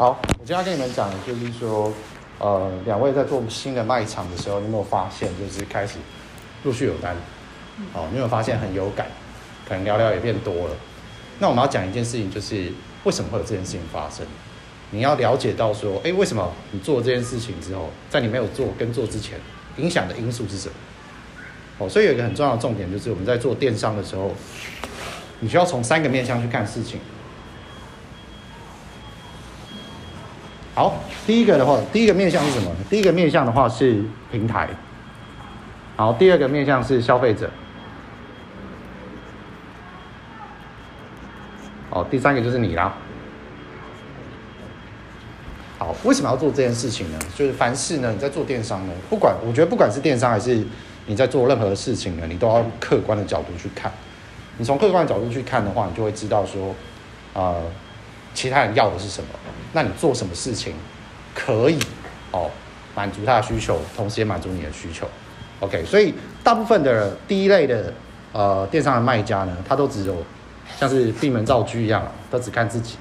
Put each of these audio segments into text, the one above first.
好，我今天要跟你们讲的就是说，呃，两位在做新的卖场的时候，你有没有发现，就是开始陆续有单？哦，你有没有发现很有感？可能聊聊也变多了。那我们要讲一件事情，就是为什么会有这件事情发生？你要了解到说，哎，为什么你做这件事情之后，在你没有做跟做之前，影响的因素是什么？哦，所以有一个很重要的重点，就是我们在做电商的时候，你需要从三个面向去看事情。好，第一个的话，第一个面向是什么？第一个面向的话是平台。好，第二个面向是消费者。好，第三个就是你啦。好，为什么要做这件事情呢？就是凡事呢，你在做电商呢，不管我觉得不管是电商还是你在做任何事情呢，你都要客观的角度去看。你从客观的角度去看的话，你就会知道说，呃。其他人要的是什么？那你做什么事情可以哦满足他的需求，同时也满足你的需求？OK，所以大部分的第一类的呃电商的卖家呢，他都只有像是闭门造车一样，都只看自己，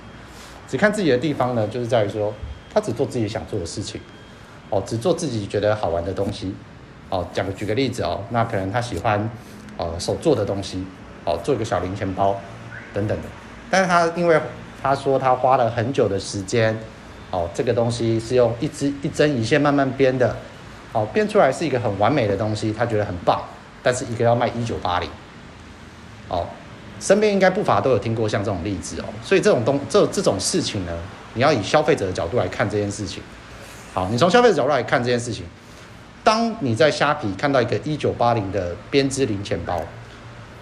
只看自己的地方呢，就是在于说他只做自己想做的事情，哦，只做自己觉得好玩的东西。哦，讲举个例子哦，那可能他喜欢呃手做的东西，哦，做一个小零钱包等等的，但是他因为他说他花了很久的时间，哦，这个东西是用一支一针一线慢慢编的，哦，编出来是一个很完美的东西，他觉得很棒，但是一个要卖一九八零，哦，身边应该不乏都有听过像这种例子哦，所以这种东这这种事情呢，你要以消费者的角度来看这件事情，好，你从消费者角度来看这件事情，当你在虾皮看到一个一九八零的编织零钱包，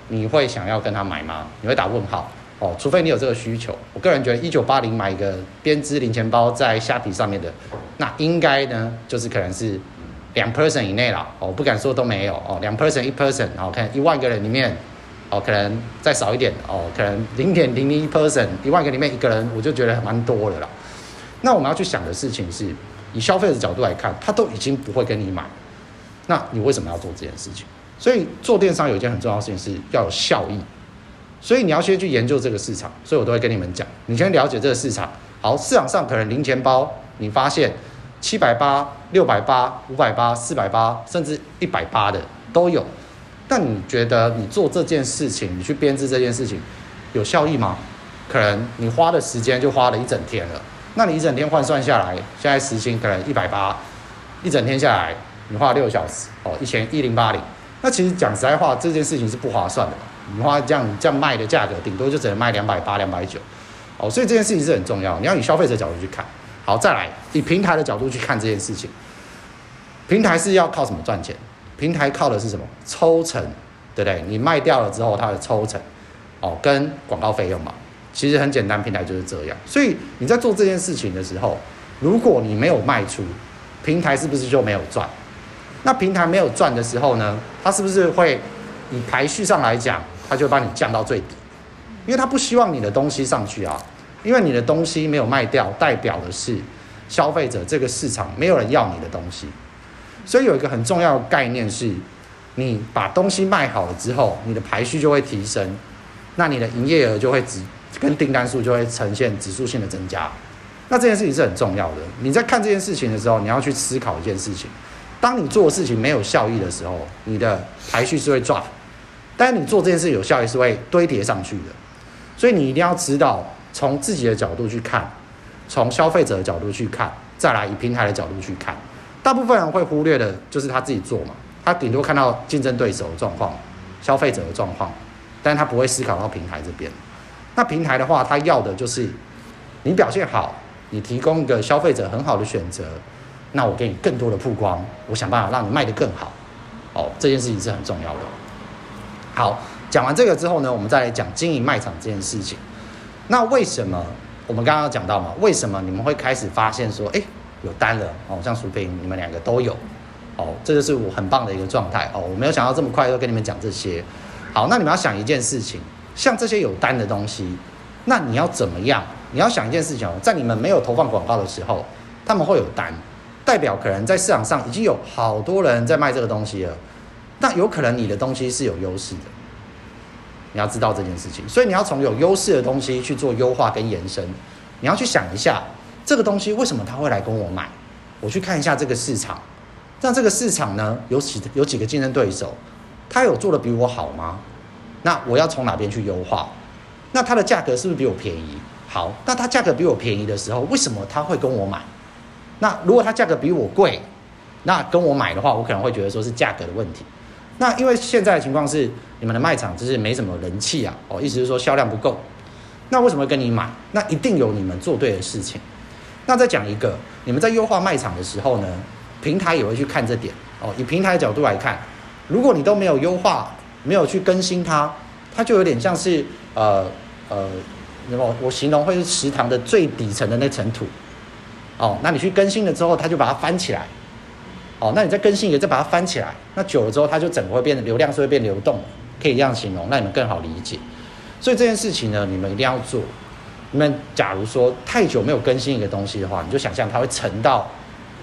你会想要跟他买吗？你会打问号？哦，除非你有这个需求，我个人觉得一九八零买一个编织零钱包在虾皮上面的，那应该呢就是可能是两 person 以内了，哦，不敢说都没有哦，两 person 一 person，哦，可能一万个人里面，哦，可能再少一点，哦，可能零点零零一 person，一万个里面一个人，我就觉得蛮多的了。那我们要去想的事情是，以消费者角度来看，他都已经不会跟你买，那你为什么要做这件事情？所以做电商有一件很重要的事情是要有效益。所以你要先去研究这个市场，所以我都会跟你们讲，你先了解这个市场。好，市场上可能零钱包，你发现七百八、六百八、五百八、四百八，甚至一百八的都有。但你觉得你做这件事情，你去编织这件事情有效益吗？可能你花的时间就花了一整天了。那你一整天换算下来，现在时薪可能一百八，一整天下来你花六小时，哦，一千一零八零。那其实讲实在话，这件事情是不划算的。你花这样这样卖的价格，顶多就只能卖两百八、两百九，哦，所以这件事情是很重要。你要以消费者角度去看，好，再来以平台的角度去看这件事情。平台是要靠什么赚钱？平台靠的是什么？抽成，对不对？你卖掉了之后，它的抽成，哦，跟广告费用嘛。其实很简单，平台就是这样。所以你在做这件事情的时候，如果你没有卖出，平台是不是就没有赚？那平台没有赚的时候呢，它是不是会以排序上来讲？他就把你降到最低，因为他不希望你的东西上去啊，因为你的东西没有卖掉，代表的是消费者这个市场没有人要你的东西，所以有一个很重要的概念是，你把东西卖好了之后，你的排序就会提升，那你的营业额就会指跟订单数就会呈现指数性的增加，那这件事情是很重要的。你在看这件事情的时候，你要去思考一件事情，当你做事情没有效益的时候，你的排序是会 drop。但是你做这件事有效益是会堆叠上去的，所以你一定要知道从自己的角度去看，从消费者的角度去看，再来以平台的角度去看。大部分人会忽略的就是他自己做嘛，他顶多看到竞争对手的状况、消费者的状况，但他不会思考到平台这边。那平台的话，他要的就是你表现好，你提供一个消费者很好的选择，那我给你更多的曝光，我想办法让你卖得更好。哦，这件事情是很重要的。好，讲完这个之后呢，我们再来讲经营卖场这件事情。那为什么我们刚刚讲到嘛？为什么你们会开始发现说，哎，有单了哦？像淑萍，你们两个都有哦，这就是我很棒的一个状态哦。我没有想到这么快就跟你们讲这些。好，那你们要想一件事情，像这些有单的东西，那你要怎么样？你要想一件事情哦，在你们没有投放广告的时候，他们会有单，代表可能在市场上已经有好多人在卖这个东西了。那有可能你的东西是有优势的，你要知道这件事情，所以你要从有优势的东西去做优化跟延伸。你要去想一下，这个东西为什么他会来跟我买？我去看一下这个市场，那这个市场呢，有几有几个竞争对手，他有做的比我好吗？那我要从哪边去优化？那它的价格是不是比我便宜？好，那它价格比我便宜的时候，为什么他会跟我买？那如果它价格比我贵，那跟我买的话，我可能会觉得说是价格的问题。那因为现在的情况是，你们的卖场就是没什么人气啊，哦，意思是说销量不够。那为什么跟你买？那一定有你们做对的事情。那再讲一个，你们在优化卖场的时候呢，平台也会去看这点哦。以平台的角度来看，如果你都没有优化，没有去更新它，它就有点像是呃呃，那么我形容会是池塘的最底层的那层土。哦，那你去更新了之后，它就把它翻起来。哦，那你再更新一个，再把它翻起来，那久了之后，它就整个会变得流量是会变流动，可以这样形容，让你们更好理解。所以这件事情呢，你们一定要做。你们假如说太久没有更新一个东西的话，你就想象它会沉到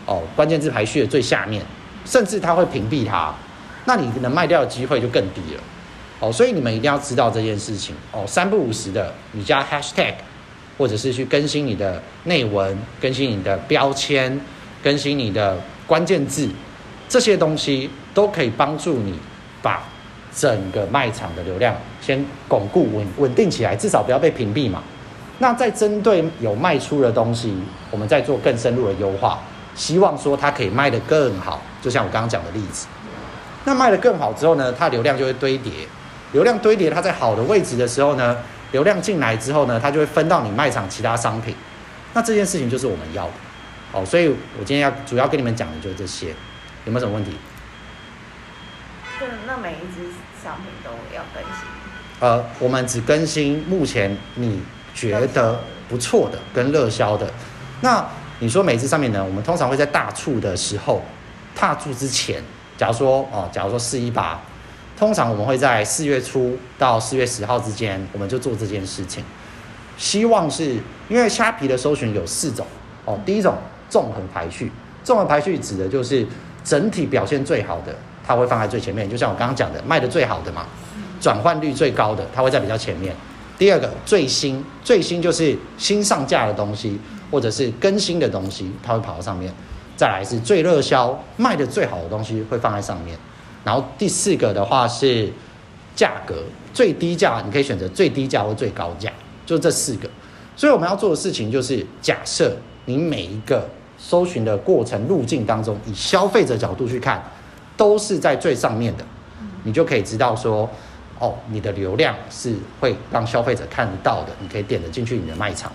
哦关键字排序的最下面，甚至它会屏蔽它，那你能卖掉的机会就更低了。哦，所以你们一定要知道这件事情。哦，三不五时的，你加 hashtag，或者是去更新你的内文，更新你的标签，更新你的。关键字这些东西都可以帮助你把整个卖场的流量先巩固稳稳定起来，至少不要被屏蔽嘛。那在针对有卖出的东西，我们再做更深入的优化，希望说它可以卖得更好。就像我刚刚讲的例子，那卖得更好之后呢，它流量就会堆叠，流量堆叠，它在好的位置的时候呢，流量进来之后呢，它就会分到你卖场其他商品。那这件事情就是我们要的。哦，所以我今天要主要跟你们讲的就是这些，有没有什么问题？对，那每一只商品都要更新。呃，我们只更新目前你觉得不错的跟热销的。那你说每一只商品呢？我们通常会在大促的时候踏出之前，假如说哦，假如说四一八，通常我们会在四月初到四月十号之间，我们就做这件事情。希望是因为虾皮的搜寻有四种哦，第一种。纵横排序，纵横排序指的就是整体表现最好的，它会放在最前面。就像我刚刚讲的，卖的最好的嘛，转换率最高的，它会在比较前面。第二个最新，最新就是新上架的东西，或者是更新的东西，它会跑到上面。再来是最热销，卖的最好的东西会放在上面。然后第四个的话是价格，最低价你可以选择最低价或最高价，就这四个。所以我们要做的事情就是假设你每一个。搜寻的过程路径当中，以消费者角度去看，都是在最上面的，你就可以知道说，哦，你的流量是会让消费者看得到的，你可以点得进去你的卖场，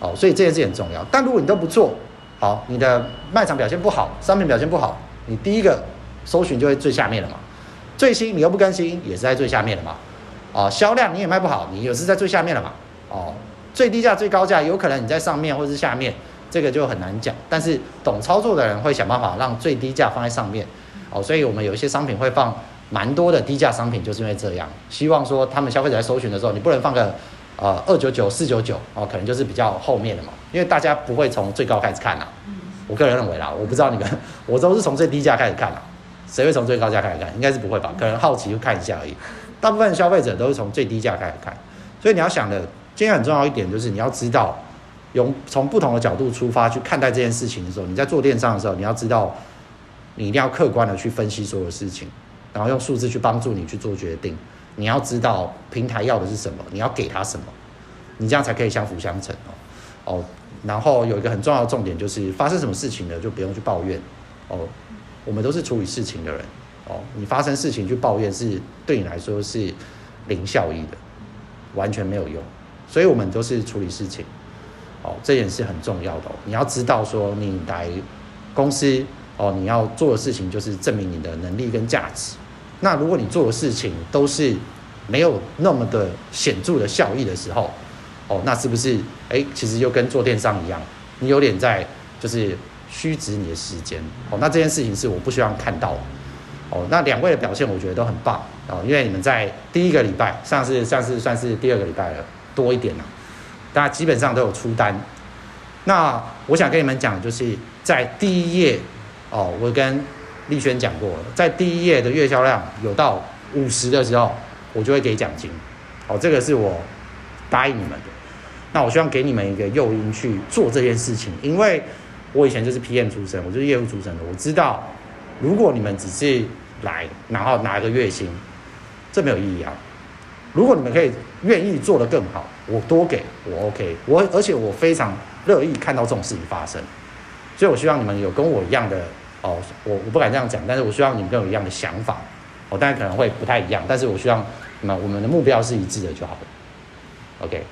哦，所以这件事很重要。但如果你都不做，好，你的卖场表现不好，商品表现不好，你第一个搜寻就会最下面了嘛。最新你又不更新，也是在最下面的嘛。哦，销量你也卖不好，你也是在最下面了嘛。哦，最低价最高价，有可能你在上面或是下面。这个就很难讲，但是懂操作的人会想办法让最低价放在上面，哦，所以我们有一些商品会放蛮多的低价商品，就是因为这样，希望说他们消费者在搜寻的时候，你不能放个呃二九九四九九哦，可能就是比较后面的嘛，因为大家不会从最高开始看啊，我个人认为啦，我不知道你们，我都是从最低价开始看啊，谁会从最高价开始看？应该是不会吧？可能好奇就看一下而已，大部分消费者都是从最低价开始看，所以你要想的，今天很重要一点就是你要知道。用从不同的角度出发去看待这件事情的时候，你在做电商的时候，你要知道，你一定要客观的去分析所有事情，然后用数字去帮助你去做决定。你要知道平台要的是什么，你要给他什么，你这样才可以相辅相成哦。哦，然后有一个很重要的重点就是，发生什么事情呢，就不用去抱怨哦。我们都是处理事情的人哦，你发生事情去抱怨是对你来说是零效益的，完全没有用。所以我们都是处理事情。哦，这点是很重要的哦。你要知道，说你来公司哦，你要做的事情就是证明你的能力跟价值。那如果你做的事情都是没有那么的显著的效益的时候，哦，那是不是哎，其实就跟做电商一样，你有点在就是虚值你的时间哦。那这件事情是我不希望看到的哦。那两位的表现我觉得都很棒哦，因为你们在第一个礼拜，上次上次算是第二个礼拜了，多一点了。大家基本上都有出单，那我想跟你们讲，就是在第一页哦，我跟丽轩讲过了，在第一页的月销量有到五十的时候，我就会给奖金，哦，这个是我答应你们的。那我希望给你们一个诱因去做这件事情，因为我以前就是 PM 出身，我就是业务出身的，我知道如果你们只是来然后拿个月薪，这没有意义啊。如果你们可以愿意做得更好，我多给我 OK，我而且我非常乐意看到这种事情发生，所以我希望你们有跟我一样的哦，我我不敢这样讲，但是我希望你们跟我一样的想法，哦，当然可能会不太一样，但是我希望那我们的目标是一致的就好了，OK。